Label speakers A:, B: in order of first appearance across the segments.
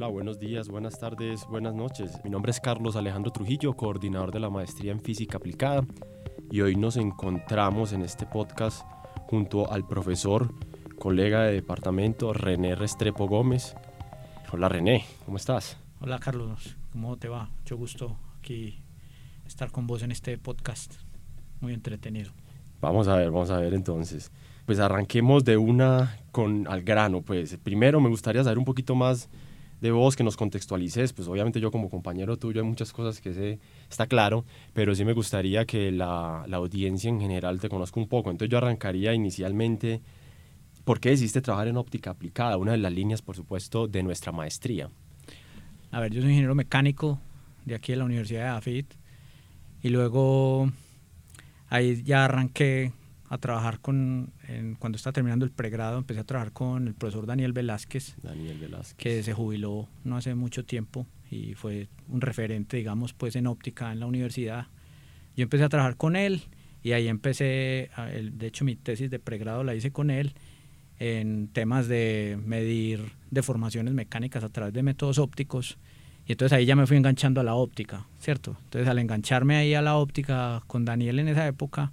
A: Hola, buenos días, buenas tardes, buenas noches. Mi nombre es Carlos Alejandro Trujillo, coordinador de la maestría en física aplicada, y hoy nos encontramos en este podcast junto al profesor, colega de departamento René Restrepo Gómez. Hola René, ¿cómo estás?
B: Hola Carlos, ¿cómo te va? Mucho gusto aquí estar con vos en este podcast. Muy entretenido.
A: Vamos a ver, vamos a ver entonces. Pues arranquemos de una con al grano, pues primero me gustaría saber un poquito más de vos, que nos contextualices, pues obviamente yo como compañero tuyo hay muchas cosas que sé, está claro, pero sí me gustaría que la, la audiencia en general te conozca un poco. Entonces yo arrancaría inicialmente, ¿por qué decidiste trabajar en óptica aplicada? Una de las líneas, por supuesto, de nuestra maestría.
B: A ver, yo soy ingeniero mecánico de aquí de la Universidad de AFIT y luego ahí ya arranqué a trabajar con, cuando estaba terminando el pregrado, empecé a trabajar con el profesor Daniel Velázquez,
A: Daniel Velázquez,
B: que se jubiló no hace mucho tiempo y fue un referente, digamos, pues en óptica en la universidad. Yo empecé a trabajar con él y ahí empecé, de hecho mi tesis de pregrado la hice con él en temas de medir deformaciones mecánicas a través de métodos ópticos. Y entonces ahí ya me fui enganchando a la óptica, ¿cierto? Entonces al engancharme ahí a la óptica con Daniel en esa época,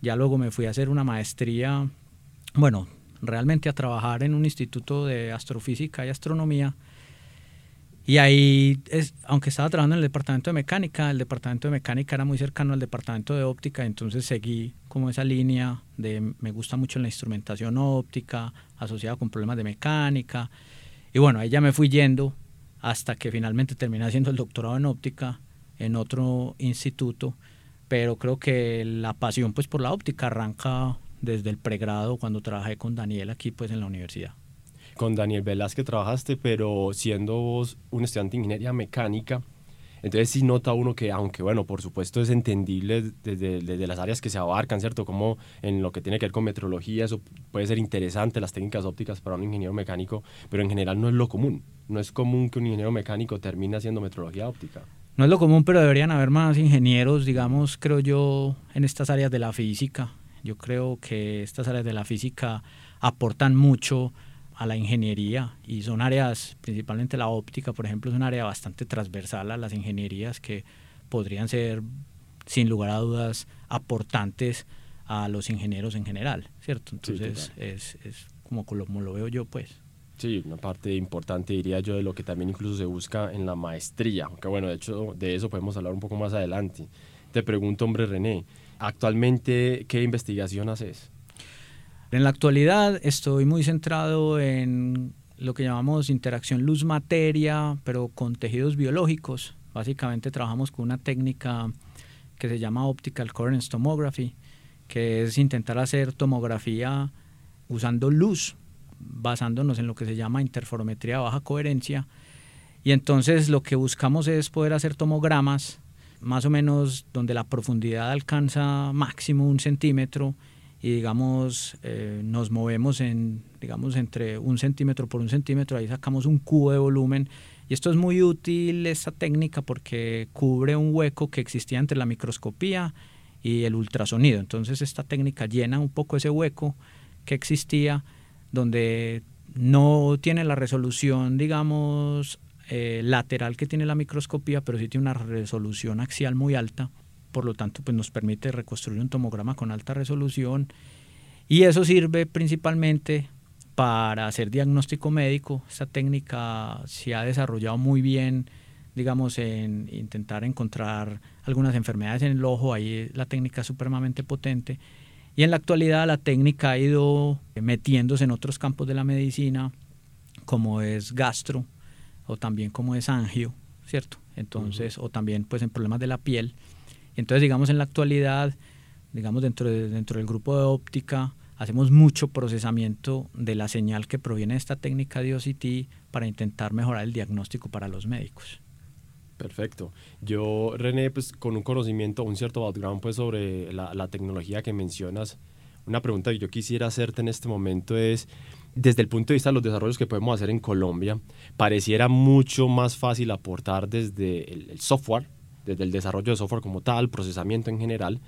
B: ya luego me fui a hacer una maestría, bueno, realmente a trabajar en un instituto de astrofísica y astronomía. Y ahí, es, aunque estaba trabajando en el departamento de mecánica, el departamento de mecánica era muy cercano al departamento de óptica, entonces seguí como esa línea de me gusta mucho la instrumentación óptica asociada con problemas de mecánica. Y bueno, ahí ya me fui yendo hasta que finalmente terminé haciendo el doctorado en óptica en otro instituto pero creo que la pasión pues por la óptica arranca desde el pregrado cuando trabajé con Daniel aquí pues en la universidad.
A: Con Daniel Velázquez trabajaste, pero siendo vos un estudiante de ingeniería mecánica, entonces sí nota uno que, aunque bueno, por supuesto es entendible desde, desde, las áreas que se abarcan, ¿cierto? Como en lo que tiene que ver con metrología, eso puede ser interesante, las técnicas ópticas para un ingeniero mecánico, pero en general no es lo común. No es común que un ingeniero mecánico termine haciendo metrología óptica
B: no es lo común, pero deberían haber más ingenieros, digamos, creo yo, en estas áreas de la física. Yo creo que estas áreas de la física aportan mucho a la ingeniería y son áreas, principalmente la óptica, por ejemplo, es un área bastante transversal a las ingenierías que podrían ser, sin lugar a dudas, aportantes a los ingenieros en general, ¿cierto? Entonces, es, es como, como lo veo yo, pues.
A: Sí, una parte importante diría yo de lo que también incluso se busca en la maestría, aunque bueno, de hecho de eso podemos hablar un poco más adelante. Te pregunto, hombre René, actualmente, ¿qué investigación haces?
B: En la actualidad estoy muy centrado en lo que llamamos interacción luz-materia, pero con tejidos biológicos. Básicamente trabajamos con una técnica que se llama Optical Coherence Tomography, que es intentar hacer tomografía usando luz basándonos en lo que se llama interferometría de baja coherencia. Y entonces lo que buscamos es poder hacer tomogramas más o menos donde la profundidad alcanza máximo un centímetro y digamos eh, nos movemos en digamos entre un centímetro por un centímetro ahí sacamos un cubo de volumen y esto es muy útil esta técnica porque cubre un hueco que existía entre la microscopía y el ultrasonido entonces esta técnica llena un poco ese hueco que existía donde no tiene la resolución, digamos, eh, lateral que tiene la microscopía, pero sí tiene una resolución axial muy alta. Por lo tanto, pues nos permite reconstruir un tomograma con alta resolución. Y eso sirve principalmente para hacer diagnóstico médico. Esta técnica se ha desarrollado muy bien, digamos, en intentar encontrar algunas enfermedades en el ojo. Ahí la técnica es supremamente potente y en la actualidad la técnica ha ido metiéndose en otros campos de la medicina, como es gastro o también como es angio, ¿cierto? Entonces, o también pues en problemas de la piel. Entonces, digamos, en la actualidad, digamos, dentro, de, dentro del grupo de óptica, hacemos mucho procesamiento de la señal que proviene de esta técnica de OCT para intentar mejorar el diagnóstico para los médicos.
A: Perfecto. Yo, René, pues con un conocimiento, un cierto background pues sobre la, tecnología que mencionas, una pregunta que yo quisiera hacerte en este momento es, desde el punto de vista de los desarrollos que podemos hacer en Colombia, pareciera mucho más fácil aportar desde el, el software, desde el desarrollo de software como tal, procesamiento en general,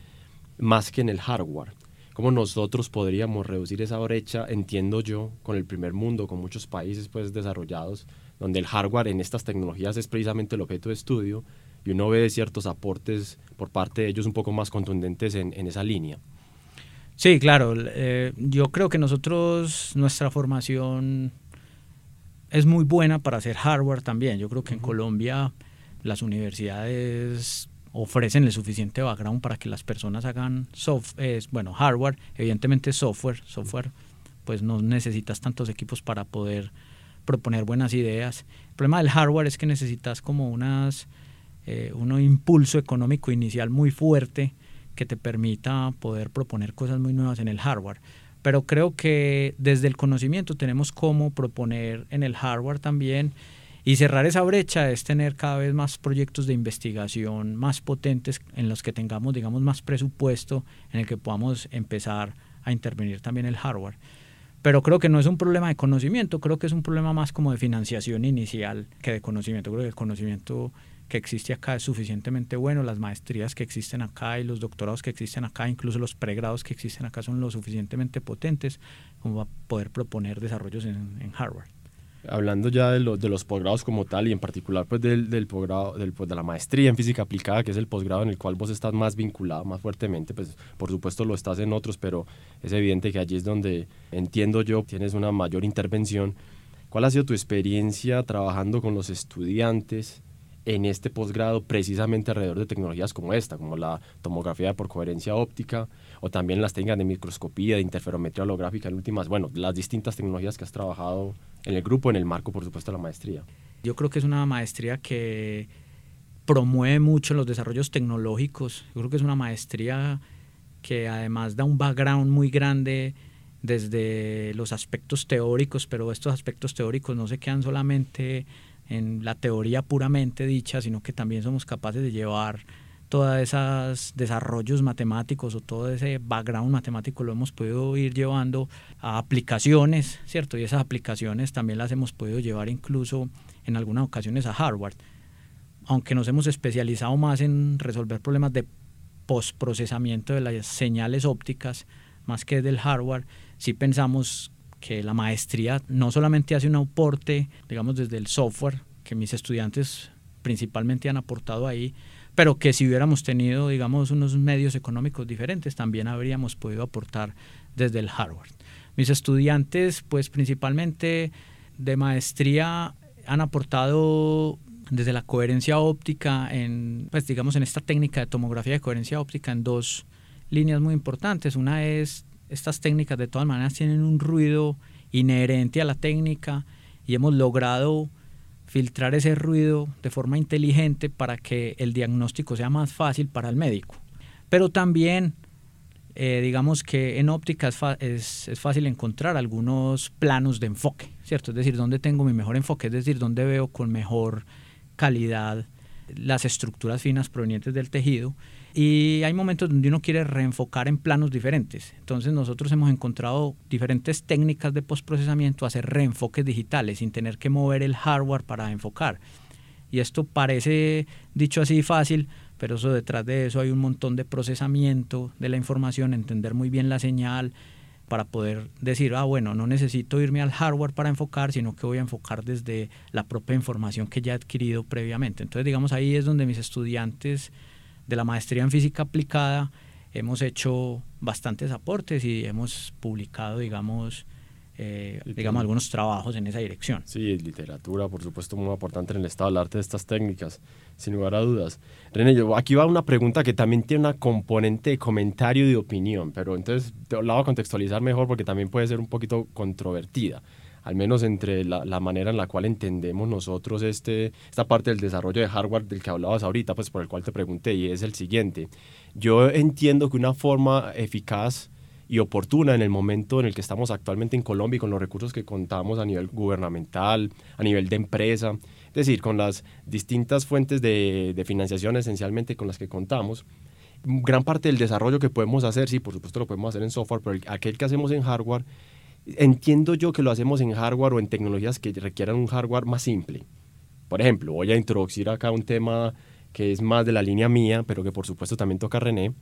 A: más que en el hardware. ¿Cómo nosotros podríamos reducir esa brecha, entiendo yo, con el primer mundo, con muchos países pues desarrollados, donde el hardware en estas tecnologías es precisamente el objeto de estudio y uno ve ciertos aportes por parte de ellos un poco más contundentes en, en esa línea.
B: Sí, claro. Eh, yo creo que nosotros, nuestra formación es muy buena para hacer hardware también. Yo creo que en Colombia las universidades ofrecen el suficiente background para que las personas hagan software, bueno, hardware, evidentemente software, software, pues no necesitas tantos equipos para poder proponer buenas ideas. El problema del hardware es que necesitas como unas, eh, un impulso económico inicial muy fuerte que te permita poder proponer cosas muy nuevas en el hardware. Pero creo que desde el conocimiento tenemos cómo proponer en el hardware también y cerrar esa brecha es tener cada vez más proyectos de investigación más potentes en los que tengamos, digamos, más presupuesto en el que podamos empezar a intervenir también el hardware. Pero creo que no es un problema de conocimiento, creo que es un problema más como de financiación inicial que de conocimiento. Creo que el conocimiento que existe acá es suficientemente bueno, las maestrías que existen acá y los doctorados que existen acá, incluso los pregrados que existen acá son lo suficientemente potentes como para poder proponer desarrollos en, en hardware
A: hablando ya de, de los posgrados como tal y en particular pues del, del posgrado, del, pues, de la maestría en física aplicada, que es el posgrado en el cual vos estás más vinculado más fuertemente, pues por supuesto lo estás en otros, pero es evidente que allí es donde entiendo yo tienes una mayor intervención. ¿Cuál ha sido tu experiencia trabajando con los estudiantes en este posgrado precisamente alrededor de tecnologías como esta, como la tomografía por coherencia óptica o también las técnicas de microscopía, de interferometría holográfica en últimas, bueno, las distintas tecnologías que has trabajado en el grupo, en el marco, por supuesto, de la maestría.
B: Yo creo que es una maestría que promueve mucho los desarrollos tecnológicos. Yo creo que es una maestría que además da un background muy grande desde los aspectos teóricos, pero estos aspectos teóricos no se quedan solamente en la teoría puramente dicha, sino que también somos capaces de llevar todos esos desarrollos matemáticos o todo ese background matemático lo hemos podido ir llevando a aplicaciones, ¿cierto? Y esas aplicaciones también las hemos podido llevar incluso en algunas ocasiones a hardware. Aunque nos hemos especializado más en resolver problemas de postprocesamiento de las señales ópticas más que del hardware, sí pensamos que la maestría no solamente hace un aporte, digamos, desde el software, que mis estudiantes principalmente han aportado ahí, pero que si hubiéramos tenido, digamos, unos medios económicos diferentes, también habríamos podido aportar desde el hardware. Mis estudiantes, pues principalmente de maestría, han aportado desde la coherencia óptica, en, pues digamos, en esta técnica de tomografía de coherencia óptica en dos líneas muy importantes. Una es, estas técnicas de todas maneras tienen un ruido inherente a la técnica y hemos logrado filtrar ese ruido de forma inteligente para que el diagnóstico sea más fácil para el médico. Pero también, eh, digamos que en óptica es, es, fácil encontrar algunos planos de enfoque, ¿cierto? Es decir, dónde tengo mi mejor enfoque, es decir, dónde veo con mejor calidad las estructuras finas provenientes del tejido y hay momentos donde uno quiere reenfocar en planos diferentes. Entonces nosotros hemos encontrado diferentes técnicas de postprocesamiento, hacer reenfoques digitales sin tener que mover el hardware para enfocar. Y esto parece dicho así fácil, pero eso detrás de eso hay un montón de procesamiento de la información, entender muy bien la señal para poder decir, ah, bueno, no necesito irme al hardware para enfocar, sino que voy a enfocar desde la propia información que ya he adquirido previamente. Entonces, digamos, ahí es donde mis estudiantes de la maestría en física aplicada hemos hecho bastantes aportes y hemos publicado, digamos, eh, digamos, algunos trabajos en esa dirección.
A: Sí, literatura, por supuesto, muy importante en el estado del arte de estas técnicas, sin lugar a dudas. René, aquí va una pregunta que también tiene una componente de comentario y de opinión, pero entonces la voy a contextualizar mejor porque también puede ser un poquito controvertida al menos entre la, la, manera en la cual entendemos nosotros este, esta parte del desarrollo de hardware del que hablabas ahorita, pues por el cual te pregunté, y es el siguiente. Yo entiendo que una forma eficaz y oportuna en el momento en el que estamos actualmente en Colombia y con los recursos que contamos a nivel gubernamental, a nivel de empresa, es decir, con las distintas fuentes de, de financiación esencialmente con las que contamos, gran parte del desarrollo que podemos hacer, sí, por supuesto lo podemos hacer en software, pero aquel que hacemos en hardware Entiendo yo que lo hacemos en hardware o en tecnologías que requieran un hardware más simple. Por ejemplo, voy a introducir acá un tema que es más de la línea mía, pero que por supuesto también toca René,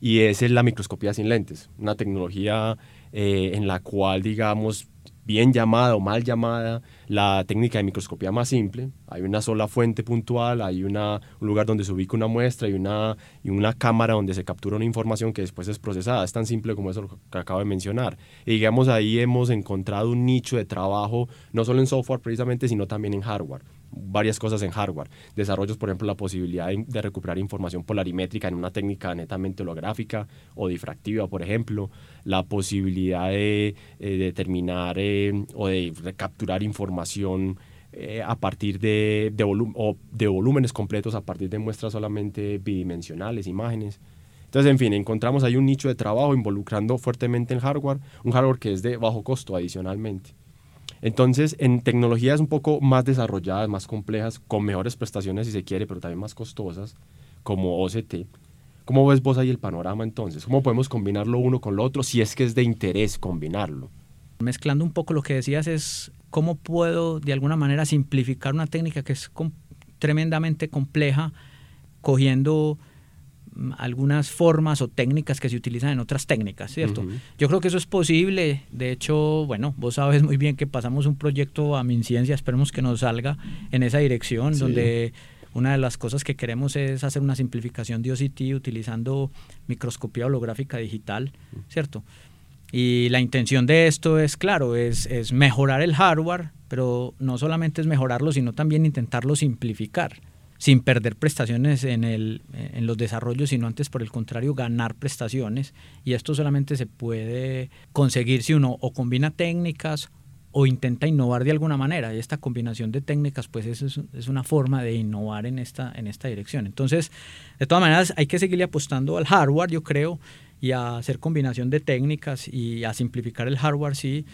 A: y es la microscopía sin lentes, una tecnología eh, en la cual, digamos, bien llamada o mal llamada la técnica de microscopía más simple. Hay una sola fuente puntual, hay un lugar donde se ubica una muestra y una, y una cámara donde se captura una información que después es procesada. Es tan simple como eso que acabo de mencionar. Y digamos, ahí hemos encontrado un nicho de trabajo, no solo en software precisamente, sino también en hardware varias cosas en hardware. Desarrollos, por ejemplo, la posibilidad de, recuperar información polarimétrica en una técnica netamente holográfica o difractiva, por ejemplo. La posibilidad de, eh, determinar eh, o de capturar información eh, a partir de, de, o de volúmenes completos, a partir de muestras solamente bidimensionales, imágenes. Entonces, en fin, encontramos ahí un nicho de trabajo involucrando fuertemente el hardware, un hardware que es de bajo costo adicionalmente. Entonces, en tecnologías un poco más desarrolladas, más complejas, con mejores prestaciones si se quiere, pero también más costosas, como OCT, ¿cómo ves vos ahí el panorama entonces? ¿Cómo podemos combinarlo uno con lo otro si es que es de interés combinarlo?
B: Mezclando un poco lo que decías es cómo puedo de alguna manera simplificar una técnica que es tremendamente compleja, cogiendo algunas formas o técnicas que se utilizan en otras técnicas, ¿cierto? Yo creo que eso es posible. De hecho, bueno, vos sabes muy bien que pasamos un proyecto a MinCiencia, esperemos que nos salga en esa dirección, donde una de las cosas que queremos es hacer una simplificación de OCT utilizando microscopía holográfica digital, ¿cierto? Y la intención de esto es, claro, es, es mejorar el hardware, pero no solamente es mejorarlo, sino también intentarlo simplificar sin perder prestaciones en, el, en los desarrollos, sino antes por el contrario ganar prestaciones. Y esto solamente se puede conseguir si uno o combina técnicas o intenta innovar de alguna manera. Y esta combinación de técnicas, pues es, es una forma de innovar en esta, en esta dirección. Entonces, de todas maneras, hay que seguirle apostando al hardware, yo creo, y a hacer combinación de técnicas y a simplificar el hardware, sí.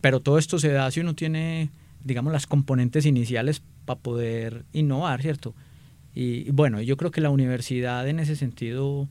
B: Pero todo esto se da si uno tiene, digamos, las componentes iniciales para poder innovar, ¿cierto? Y bueno, yo creo que la universidad en ese sentido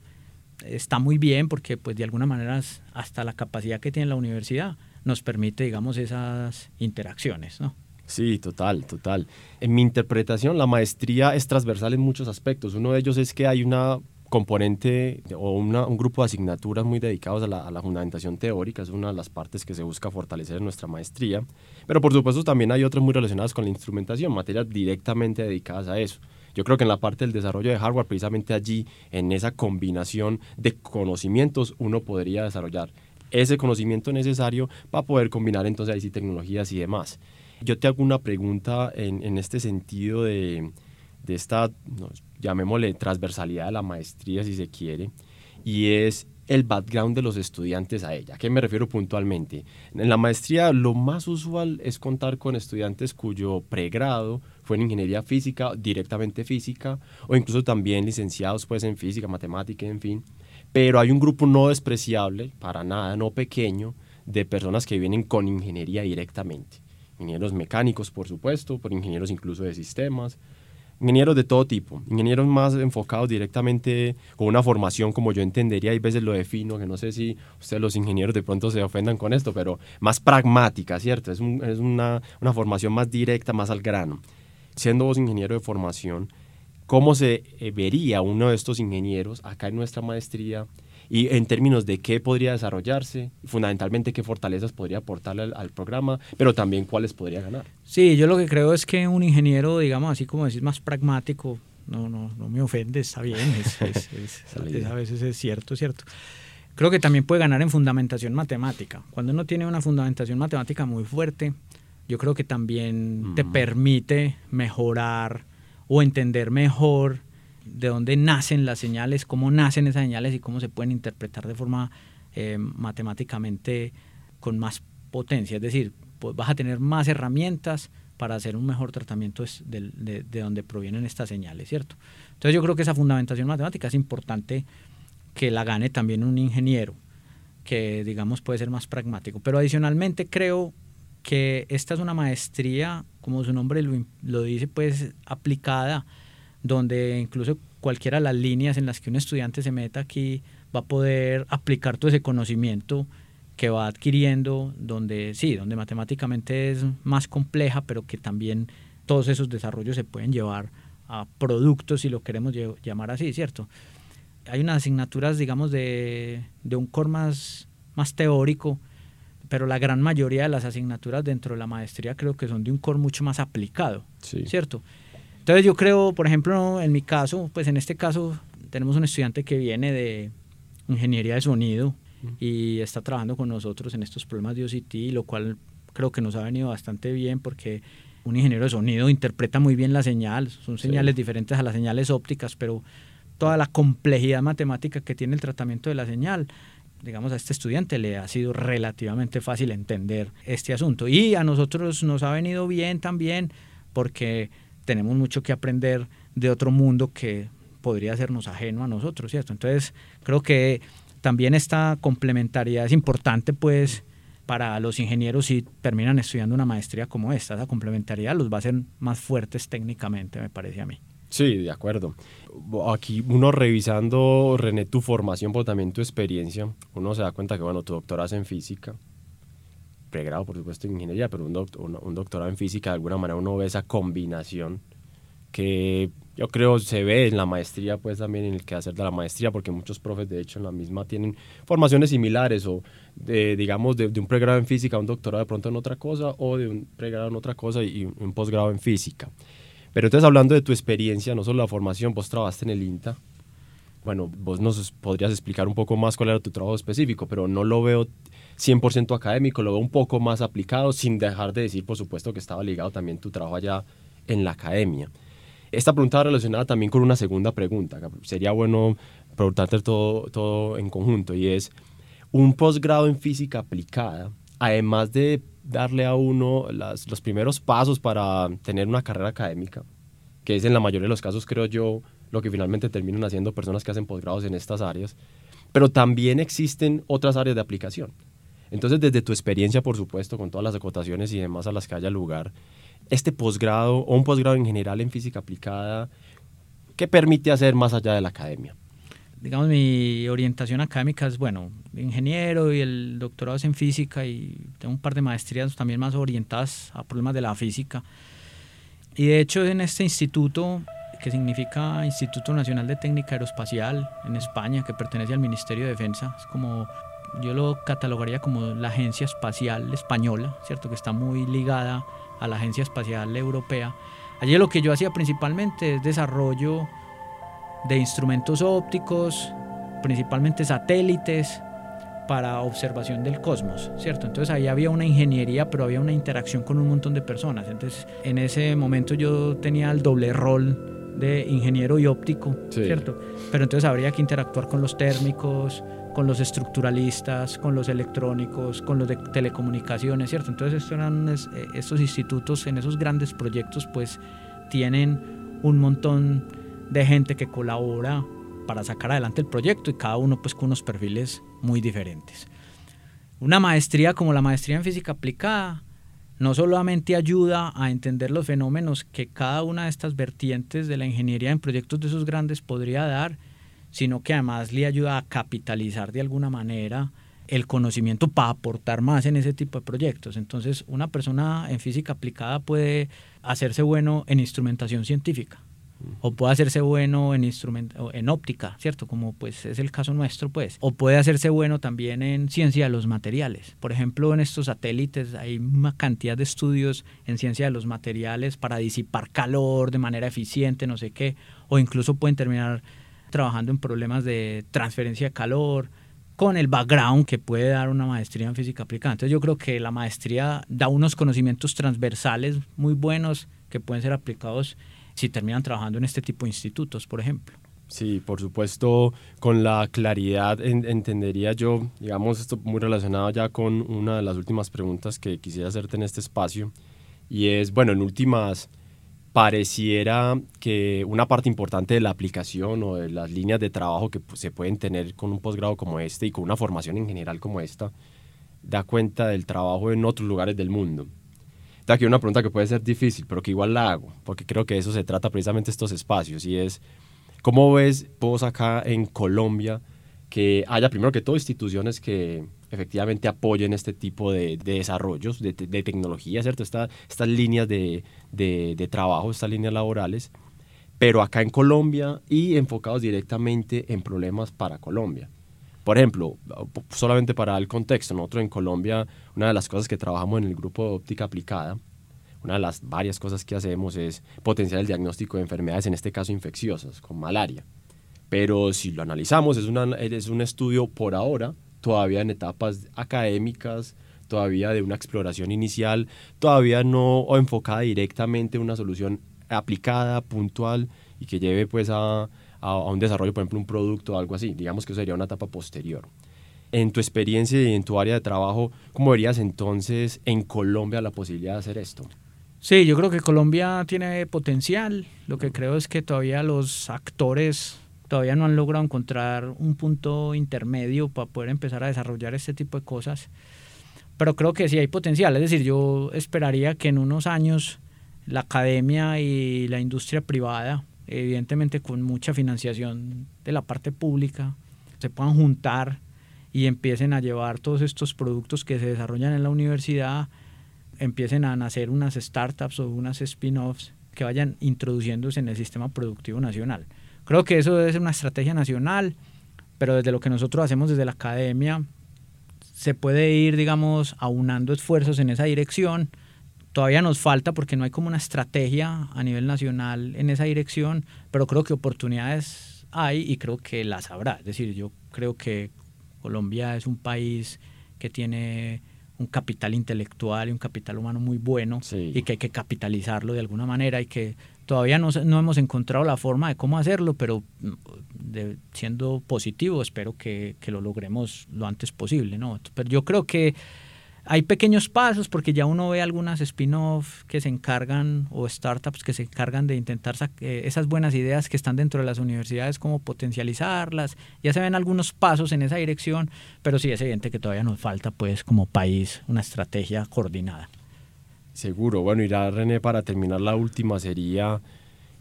B: está muy bien porque pues de alguna manera hasta la capacidad que tiene la universidad nos permite, digamos, esas interacciones, ¿no?
A: Sí, total, total. En mi interpretación, la maestría es transversal en muchos aspectos. Uno de ellos es que hay una componente o un grupo de asignaturas muy dedicados a la, a la, fundamentación teórica, es una de las partes que se busca fortalecer en nuestra maestría, pero por supuesto también hay otras muy relacionadas con la instrumentación, materias directamente dedicadas a eso. Yo creo que en la parte del desarrollo de hardware, precisamente allí, en esa combinación de conocimientos, uno podría desarrollar ese conocimiento necesario para poder combinar entonces ahí sí tecnologías y demás. Yo te hago una pregunta en, en este sentido de, de esta, llamémosle, transversalidad de la maestría, si se quiere, y es el background de los estudiantes a ella. ¿A qué me refiero puntualmente? En la maestría lo más usual es contar con estudiantes cuyo pregrado fue en ingeniería física, directamente física, o incluso también licenciados pues en física, matemática, en fin. Pero hay un grupo no despreciable, para nada, no pequeño, de personas que vienen con ingeniería directamente. Ingenieros mecánicos, por supuesto, por ingenieros incluso de sistemas, ingenieros de todo tipo, ingenieros más enfocados directamente con una formación como yo entendería, y veces lo defino, que no sé si ustedes los ingenieros de pronto se ofendan con esto, pero más pragmática, ¿cierto? Es, es una, una, formación más directa, más al grano. Siendo vos ingeniero de formación, ¿cómo se eh, vería uno de estos ingenieros acá en nuestra maestría y en términos de qué podría desarrollarse, fundamentalmente qué fortalezas podría aportarle al, programa, pero también cuáles podría ganar.
B: Sí, yo lo que creo es que un ingeniero, digamos así como decir, más pragmático, no, no, no me ofende, está bien, a veces es cierto, cierto. Creo que también puede ganar en fundamentación matemática. Cuando uno tiene una fundamentación matemática muy fuerte, yo creo que también te permite mejorar o entender mejor de dónde nacen las señales, cómo nacen esas señales y cómo se pueden interpretar de forma eh, matemáticamente con más potencia. Es decir, pues vas a tener más herramientas para hacer un mejor tratamiento de, de, de, donde provienen estas señales, ¿cierto? Entonces yo creo que esa fundamentación matemática es importante que la gane también un ingeniero, que digamos puede ser más pragmático. Pero adicionalmente creo que esta es una maestría, como su nombre lo, lo dice, pues aplicada donde incluso cualquiera de las líneas en las que un estudiante se meta aquí va a poder aplicar todo ese conocimiento que va adquiriendo, donde sí, donde matemáticamente es más compleja, pero que también todos esos desarrollos se pueden llevar a productos, si lo queremos llamar así, ¿cierto? Hay unas asignaturas, digamos, de, de un core más, más teórico, pero la gran mayoría de las asignaturas dentro de la maestría creo que son de un core mucho más aplicado, ¿cierto? Entonces yo creo, por ejemplo, en mi caso, pues en este caso tenemos un estudiante que viene de ingeniería de sonido y está trabajando con nosotros en estos problemas de OCT, lo cual creo que nos ha venido bastante bien porque un ingeniero de sonido interpreta muy bien la señal, son señales diferentes a las señales ópticas, pero toda la complejidad matemática que tiene el tratamiento de la señal, digamos, a este estudiante le ha sido relativamente fácil entender este asunto. Y a nosotros nos ha venido bien también porque tenemos mucho que aprender de otro mundo que podría sernos ajeno a nosotros, ¿cierto? Entonces, creo que también esta complementariedad es importante, pues, para los ingenieros si terminan estudiando una maestría como esta. Esa complementariedad los va a hacer más fuertes técnicamente, me parece a mí.
A: Sí, de acuerdo. Aquí uno revisando, René, tu formación, pero también tu experiencia, uno se da cuenta que, bueno, tu doctorado es en física, pregrado, por supuesto, en ingeniería, pero un, un doctorado en física, de alguna manera uno ve esa combinación que yo creo se ve en la maestría, pues también en el que hacer de la maestría, porque muchos profes, de hecho, en la misma tienen formaciones similares, o de, digamos, de, un pregrado en física, un doctorado de pronto en otra cosa, o de un pregrado en otra cosa y un, posgrado en física. Pero entonces, hablando de tu experiencia, no solo la formación, vos trabajaste en el INTA. Bueno, vos nos podrías explicar un poco más cuál era tu trabajo específico, pero no lo veo 100% académico, lo veo un poco más aplicado, sin dejar de decir, por supuesto, que estaba ligado también tu trabajo allá en la academia. Esta pregunta relacionada también con una segunda pregunta. Sería bueno preguntarte todo, todo en conjunto y es, un posgrado en física aplicada, además de darle a uno los primeros pasos para tener una carrera académica, que es en la mayoría de los casos, creo yo, lo que finalmente terminan haciendo personas que hacen posgrados en estas áreas, pero también existen otras áreas de aplicación. Entonces, desde tu experiencia, por supuesto, con todas las acotaciones y demás a las que haya lugar, este posgrado o un posgrado en general en física aplicada, ¿qué permite hacer más allá de la academia?
B: Digamos, mi orientación académica es, bueno, ingeniero y el doctorado es en física y tengo un par de maestrías también más orientadas a problemas de la física. Y de hecho en este instituto, que significa Instituto Nacional de Técnica Aeroespacial en España, que pertenece al Ministerio de Defensa, es como yo lo catalogaría como la agencia espacial española, ¿cierto? Que está muy ligada a la Agencia Espacial Europea. Allí lo que yo hacía principalmente es desarrollo de instrumentos ópticos, principalmente satélites para observación del cosmos, ¿cierto? Entonces ahí había una ingeniería, pero había una interacción con un montón de personas. Entonces en ese momento yo tenía el doble rol de ingeniero y óptico, ¿cierto? Pero entonces habría que interactuar con los térmicos, con los estructuralistas, con los electrónicos, con los de telecomunicaciones, ¿cierto? Entonces estos, eran, eh, estos institutos en esos grandes proyectos pues tienen un montón de gente que colabora para sacar adelante el proyecto y cada uno pues con unos perfiles muy diferentes. Una maestría como la maestría en física aplicada no solamente ayuda a entender los fenómenos que cada una de estas vertientes de la ingeniería en proyectos de esos grandes podría dar, sino que además le ayuda a capitalizar de alguna manera el conocimiento para aportar más en ese tipo de proyectos. Entonces, una persona en física aplicada puede hacerse bueno en instrumentación científica o puede hacerse bueno en en óptica, ¿cierto? Como pues es el caso nuestro, pues. O puede hacerse bueno también en ciencia de los materiales. Por ejemplo, en estos satélites hay una cantidad de estudios en ciencia de los materiales para disipar calor de manera eficiente, no sé qué, o incluso pueden terminar trabajando en problemas de transferencia de calor, con el background que puede dar una maestría en física aplicada. Entonces yo creo que la maestría da unos conocimientos transversales muy buenos que pueden ser aplicados si terminan trabajando en este tipo de institutos, por ejemplo.
A: Sí, por supuesto, con la claridad entendería yo, digamos, esto muy relacionado ya con una de las últimas preguntas que quisiera hacerte en este espacio, y es, bueno, en últimas, pareciera que una parte importante de la aplicación o de las líneas de trabajo que pues, se pueden tener con un posgrado como este y con una formación en general como esta, da cuenta del trabajo en otros lugares del mundo. Aquí una pregunta que puede ser difícil, pero que igual la hago, porque creo que eso se trata precisamente estos espacios, y es, ¿cómo ves vos acá en Colombia que haya primero que todo instituciones que efectivamente apoyen este tipo de, desarrollos, de, tecnología, ¿cierto? estas líneas de, trabajo, estas líneas laborales, pero acá en Colombia y enfocados directamente en problemas para Colombia. Por ejemplo, solamente para el contexto, nosotros en Colombia, una de las cosas que trabajamos en el grupo de óptica aplicada, una de las varias cosas que hacemos es potenciar el diagnóstico de enfermedades, en este caso infecciosas, con malaria. Pero si lo analizamos, es un estudio por ahora, todavía en etapas académicas, todavía de una exploración inicial, todavía no enfocada directamente en una solución aplicada, puntual y que lleve pues a, a, un desarrollo, por ejemplo, un producto o algo así. Digamos que sería una etapa posterior. En tu experiencia y en tu área de trabajo, ¿cómo verías entonces en Colombia la posibilidad de hacer esto?
B: Sí, yo creo que Colombia tiene potencial. Lo que creo es que todavía los actores todavía no han logrado encontrar un punto intermedio para poder empezar a desarrollar este tipo de cosas. Pero creo que sí hay potencial. Es decir, yo esperaría que en unos años la academia y la industria privada, evidentemente con mucha financiación de la parte pública, se puedan juntar y empiecen a llevar todos estos productos que se desarrollan en la universidad, empiecen a nacer unas startups o unas spin-offs que vayan introduciéndose en el sistema productivo nacional. Creo que eso debe ser una estrategia nacional, pero desde lo que nosotros hacemos desde la academia, se puede ir, digamos, aunando esfuerzos en esa dirección. Todavía nos falta porque no hay como una estrategia a nivel nacional en esa dirección, pero creo que oportunidades hay y creo que las habrá. Es decir, yo creo que Colombia es un país que tiene un capital intelectual y un capital humano muy bueno y que hay que capitalizarlo de alguna manera y que todavía no, no hemos encontrado la forma de cómo hacerlo, pero mm, siendo positivo espero que, lo logremos lo antes posible. ¿no? Pero yo creo que hay pequeños pasos porque ya uno ve algunas spin-off que se encargan o startups que se encargan de intentar eh, esas buenas ideas que están dentro de las universidades, como potencializarlas. Ya se ven algunos pasos en esa dirección, pero sí es evidente que todavía nos falta pues como país una estrategia coordinada.
A: Seguro. Bueno, irá René para terminar la última sería,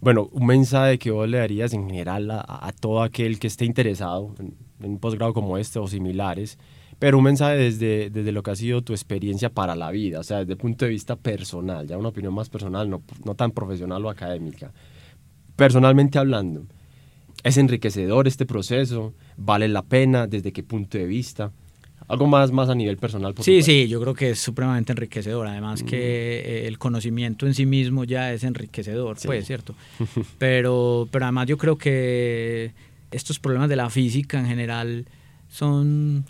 A: bueno, un mensaje que vos le darías en general a, todo aquel que esté interesado en, en un posgrado como este o similares pero un mensaje desde, desde lo que ha sido tu experiencia para la vida, o sea, desde el punto de vista personal, ya una opinión más personal, no, no tan profesional o académica. Personalmente hablando, ¿es enriquecedor este proceso? ¿Vale la pena? ¿Desde qué punto de vista? Algo más, más a nivel personal.
B: sí, sí, yo creo que es supremamente enriquecedor. Además que eh, el conocimiento en sí mismo ya es enriquecedor, pues, ¿cierto? pero, pero además yo creo que estos problemas de la física en general son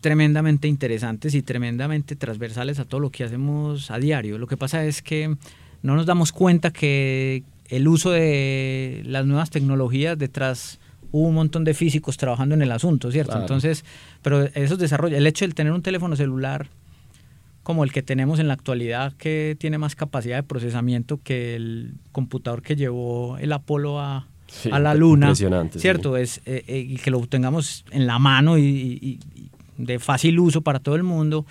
B: tremendamente interesantes y tremendamente transversales a todo lo que hacemos a diario. Lo que pasa es que no nos damos cuenta que el uso de las nuevas tecnologías detrás hubo un montón de físicos trabajando en el asunto, ¿cierto? Entonces, pero esos desarrollos, el hecho de tener un teléfono celular como el que tenemos en la actualidad, que tiene más capacidad de procesamiento que el computador que llevó el Apolo a, la Luna, ¿cierto? Es, eh, eh, y que lo tengamos en la mano y, de fácil uso para todo el mundo.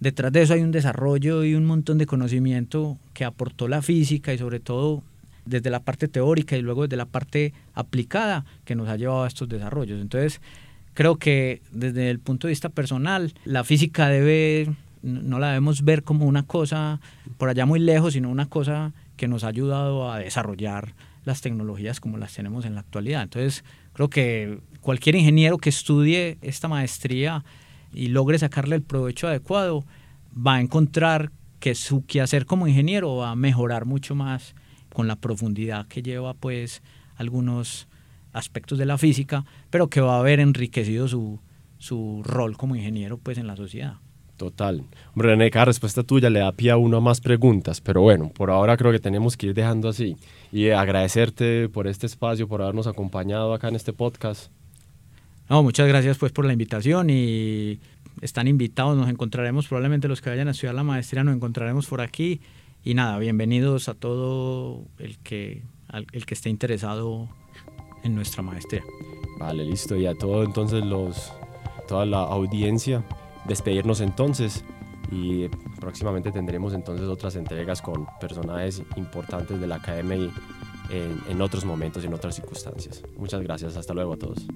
B: Detrás de eso hay un desarrollo y un montón de conocimiento que aportó la física y sobre todo desde la parte teórica y luego desde la parte aplicada que nos ha llevado a estos desarrollos. Entonces, creo que desde el punto de vista personal, la física debe, no la debemos ver como una cosa por allá muy lejos, sino una cosa que nos ha ayudado a desarrollar las tecnologías como las tenemos en la actualidad. Entonces, creo que cualquier ingeniero que estudie esta maestría y logre sacarle el provecho adecuado, va a encontrar que su quehacer como ingeniero va a mejorar mucho más con la profundidad que lleva pues algunos aspectos de la física, pero que va a haber enriquecido su, su rol como ingeniero pues en la sociedad.
A: Total. Hombre, René, cada respuesta tuya le da pie a uno a más preguntas, pero bueno, por ahora creo que tenemos que ir dejando así. Y agradecerte por este espacio, por habernos acompañado acá en este podcast.
B: No, muchas gracias pues por la invitación y están invitados, nos encontraremos probablemente los que vayan a estudiar la maestría, nos encontraremos por aquí y nada, bienvenidos a todo el que, el que esté interesado en nuestra maestría.
A: Vale, listo, y a todo entonces los, toda la audiencia, despedirnos entonces y próximamente tendremos entonces otras entregas con personajes importantes de la academia y en, en otros momentos, en otras circunstancias. Muchas gracias, hasta luego a todos.